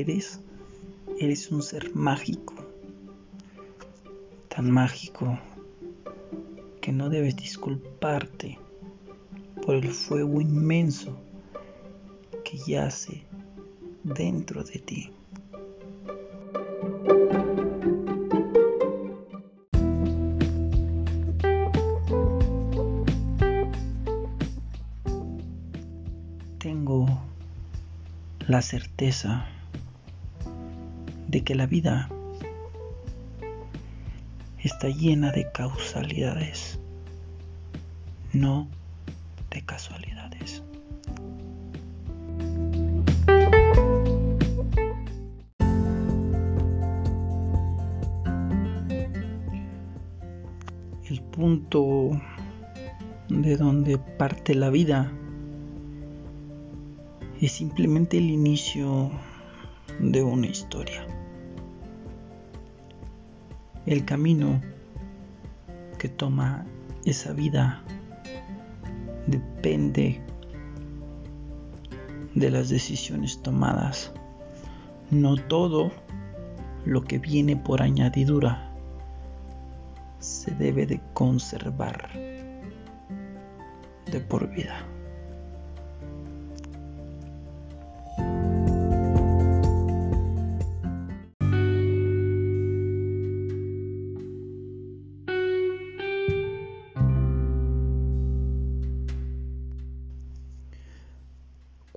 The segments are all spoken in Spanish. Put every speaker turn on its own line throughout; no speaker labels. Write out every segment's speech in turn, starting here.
eres, eres un ser mágico, tan mágico que no debes disculparte por el fuego inmenso que yace dentro de ti. Tengo la certeza de que la vida está llena de causalidades, no de casualidades. El punto de donde parte la vida es simplemente el inicio de una historia. El camino que toma esa vida depende de las decisiones tomadas. No todo lo que viene por añadidura se debe de conservar de por vida.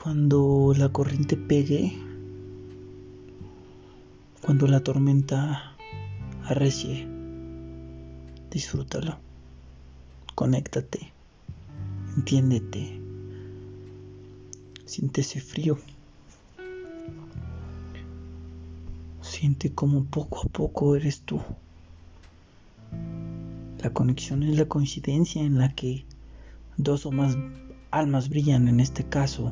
Cuando la corriente pegue, cuando la tormenta arrecie, disfrútalo, conéctate, entiéndete, siente ese frío, siente como poco a poco eres tú. La conexión es la coincidencia en la que dos o más almas brillan en este caso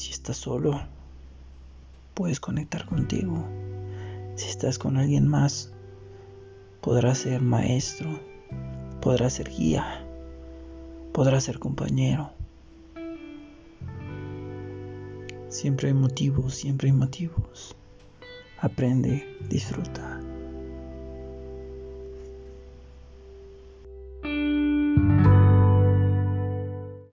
si estás solo, puedes conectar contigo. Si estás con alguien más, podrás ser maestro, podrás ser guía, podrás ser compañero. Siempre hay motivos, siempre hay motivos. Aprende, disfruta.